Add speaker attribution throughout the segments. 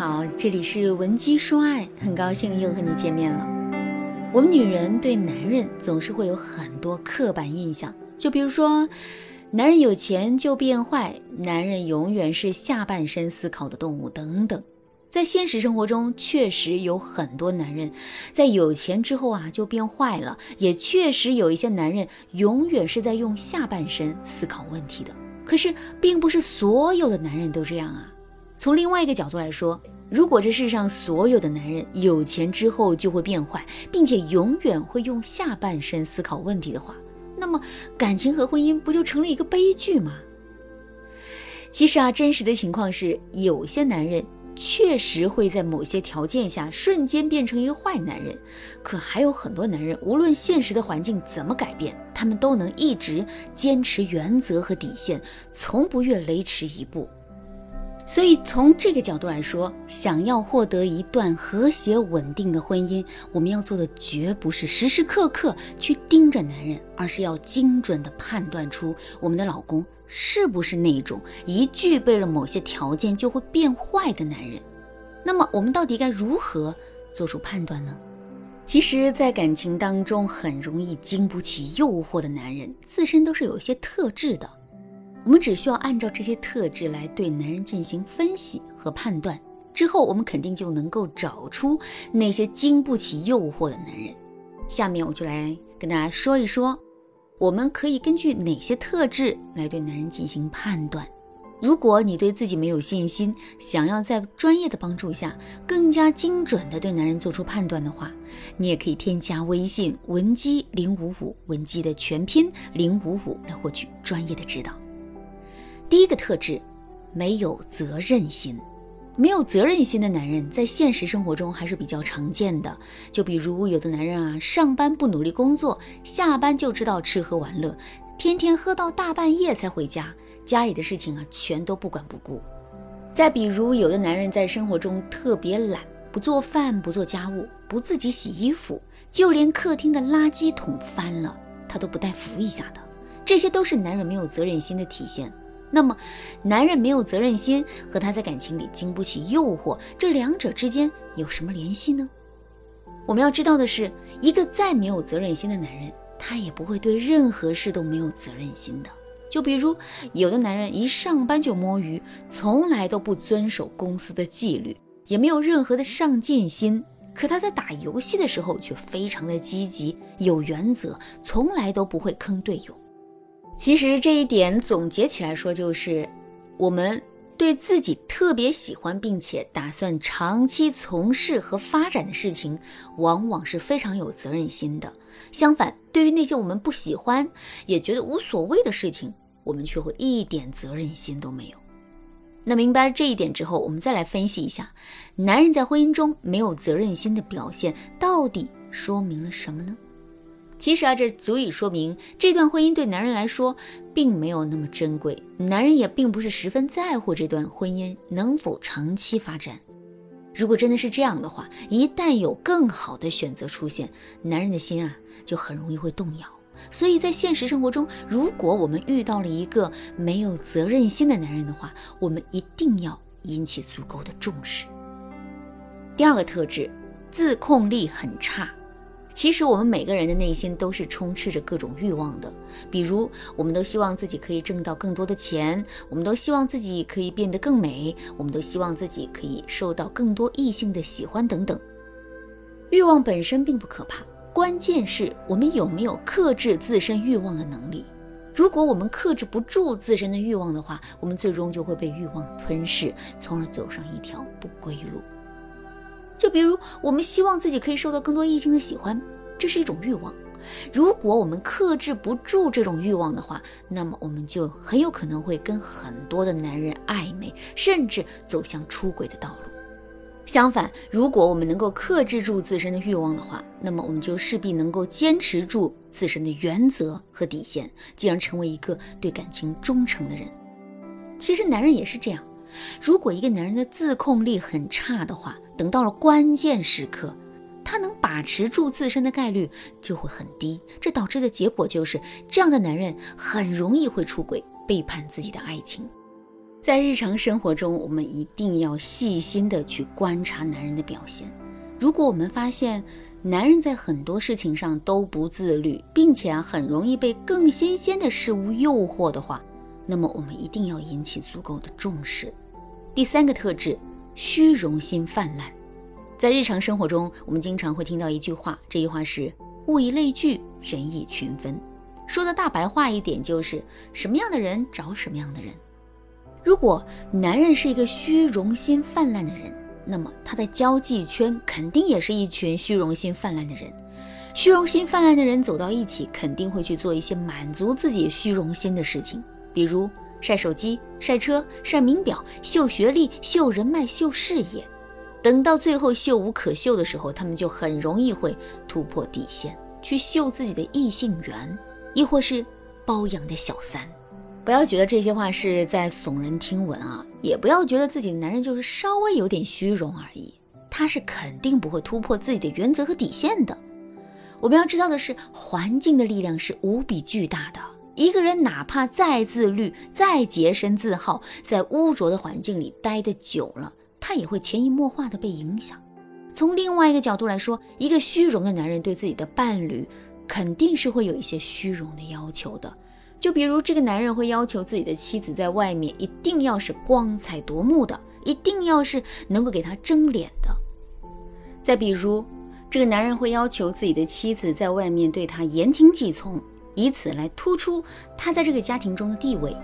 Speaker 1: 好，这里是文姬说爱，很高兴又和你见面了。我们女人对男人总是会有很多刻板印象，就比如说，男人有钱就变坏，男人永远是下半身思考的动物等等。在现实生活中，确实有很多男人在有钱之后啊就变坏了，也确实有一些男人永远是在用下半身思考问题的。可是，并不是所有的男人都这样啊。从另外一个角度来说，如果这世上所有的男人有钱之后就会变坏，并且永远会用下半身思考问题的话，那么感情和婚姻不就成了一个悲剧吗？其实啊，真实的情况是，有些男人确实会在某些条件下瞬间变成一个坏男人，可还有很多男人，无论现实的环境怎么改变，他们都能一直坚持原则和底线，从不越雷池一步。所以，从这个角度来说，想要获得一段和谐稳定的婚姻，我们要做的绝不是时时刻刻去盯着男人，而是要精准的判断出我们的老公是不是那种一具备了某些条件就会变坏的男人。那么，我们到底该如何做出判断呢？其实，在感情当中，很容易经不起诱惑的男人，自身都是有一些特质的。我们只需要按照这些特质来对男人进行分析和判断，之后我们肯定就能够找出那些经不起诱惑的男人。下面我就来跟大家说一说，我们可以根据哪些特质来对男人进行判断。如果你对自己没有信心，想要在专业的帮助下更加精准的对男人做出判断的话，你也可以添加微信文姬零五五，文姬的全拼零五五来获取专业的指导。第一个特质，没有责任心。没有责任心的男人在现实生活中还是比较常见的。就比如有的男人啊，上班不努力工作，下班就知道吃喝玩乐，天天喝到大半夜才回家，家里的事情啊全都不管不顾。再比如有的男人在生活中特别懒，不做饭，不做家务，不自己洗衣服，就连客厅的垃圾桶翻了，他都不带扶一下的。这些都是男人没有责任心的体现。那么，男人没有责任心和他在感情里经不起诱惑，这两者之间有什么联系呢？我们要知道的是，一个再没有责任心的男人，他也不会对任何事都没有责任心的。就比如，有的男人一上班就摸鱼，从来都不遵守公司的纪律，也没有任何的上进心，可他在打游戏的时候却非常的积极，有原则，从来都不会坑队友。其实这一点总结起来说，就是我们对自己特别喜欢并且打算长期从事和发展的事情，往往是非常有责任心的。相反，对于那些我们不喜欢也觉得无所谓的事情，我们却会一点责任心都没有。那明白了这一点之后，我们再来分析一下，男人在婚姻中没有责任心的表现，到底说明了什么呢？其实啊，这足以说明这段婚姻对男人来说并没有那么珍贵，男人也并不是十分在乎这段婚姻能否长期发展。如果真的是这样的话，一旦有更好的选择出现，男人的心啊就很容易会动摇。所以在现实生活中，如果我们遇到了一个没有责任心的男人的话，我们一定要引起足够的重视。第二个特质，自控力很差。其实我们每个人的内心都是充斥着各种欲望的，比如我们都希望自己可以挣到更多的钱，我们都希望自己可以变得更美，我们都希望自己可以受到更多异性的喜欢等等。欲望本身并不可怕，关键是我们有没有克制自身欲望的能力。如果我们克制不住自身的欲望的话，我们最终就会被欲望吞噬，从而走上一条不归路。就比如，我们希望自己可以受到更多异性的喜欢，这是一种欲望。如果我们克制不住这种欲望的话，那么我们就很有可能会跟很多的男人暧昧，甚至走向出轨的道路。相反，如果我们能够克制住自身的欲望的话，那么我们就势必能够坚持住自身的原则和底线，进而成为一个对感情忠诚的人。其实，男人也是这样。如果一个男人的自控力很差的话，等到了关键时刻，他能把持住自身的概率就会很低。这导致的结果就是，这样的男人很容易会出轨，背叛自己的爱情。在日常生活中，我们一定要细心的去观察男人的表现。如果我们发现男人在很多事情上都不自律，并且啊很容易被更新鲜的事物诱惑的话，那么我们一定要引起足够的重视。第三个特质，虚荣心泛滥。在日常生活中，我们经常会听到一句话，这句话是“物以类聚，人以群分”。说的大白话一点，就是什么样的人找什么样的人。如果男人是一个虚荣心泛滥的人，那么他的交际圈肯定也是一群虚荣心泛滥的人。虚荣心泛滥的人走到一起，肯定会去做一些满足自己虚荣心的事情，比如晒手机、晒车、晒名表、秀学历、秀人脉、秀事业。等到最后秀无可秀的时候，他们就很容易会突破底线，去秀自己的异性缘，亦或是包养的小三。不要觉得这些话是在耸人听闻啊，也不要觉得自己的男人就是稍微有点虚荣而已，他是肯定不会突破自己的原则和底线的。我们要知道的是，环境的力量是无比巨大的。一个人哪怕再自律、再洁身自好，在污浊的环境里待得久了。他也会潜移默化的被影响。从另外一个角度来说，一个虚荣的男人对自己的伴侣肯定是会有一些虚荣的要求的。就比如这个男人会要求自己的妻子在外面一定要是光彩夺目的，一定要是能够给他争脸的。再比如，这个男人会要求自己的妻子在外面对他言听计从，以此来突出他在这个家庭中的地位。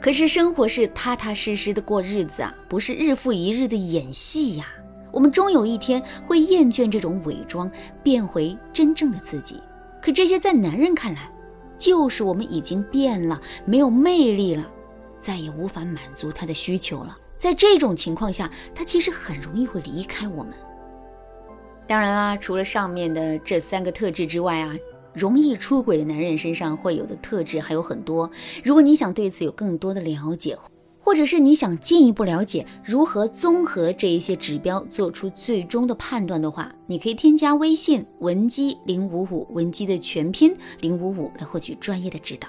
Speaker 1: 可是生活是踏踏实实的过日子啊，不是日复一日的演戏呀。我们终有一天会厌倦这种伪装，变回真正的自己。可这些在男人看来，就是我们已经变了，没有魅力了，再也无法满足他的需求了。在这种情况下，他其实很容易会离开我们。当然啦，除了上面的这三个特质之外啊。容易出轨的男人身上会有的特质还有很多。如果你想对此有更多的了解，或者是你想进一步了解如何综合这一些指标做出最终的判断的话，你可以添加微信文姬零五五，文姬的全拼零五五来获取专业的指导。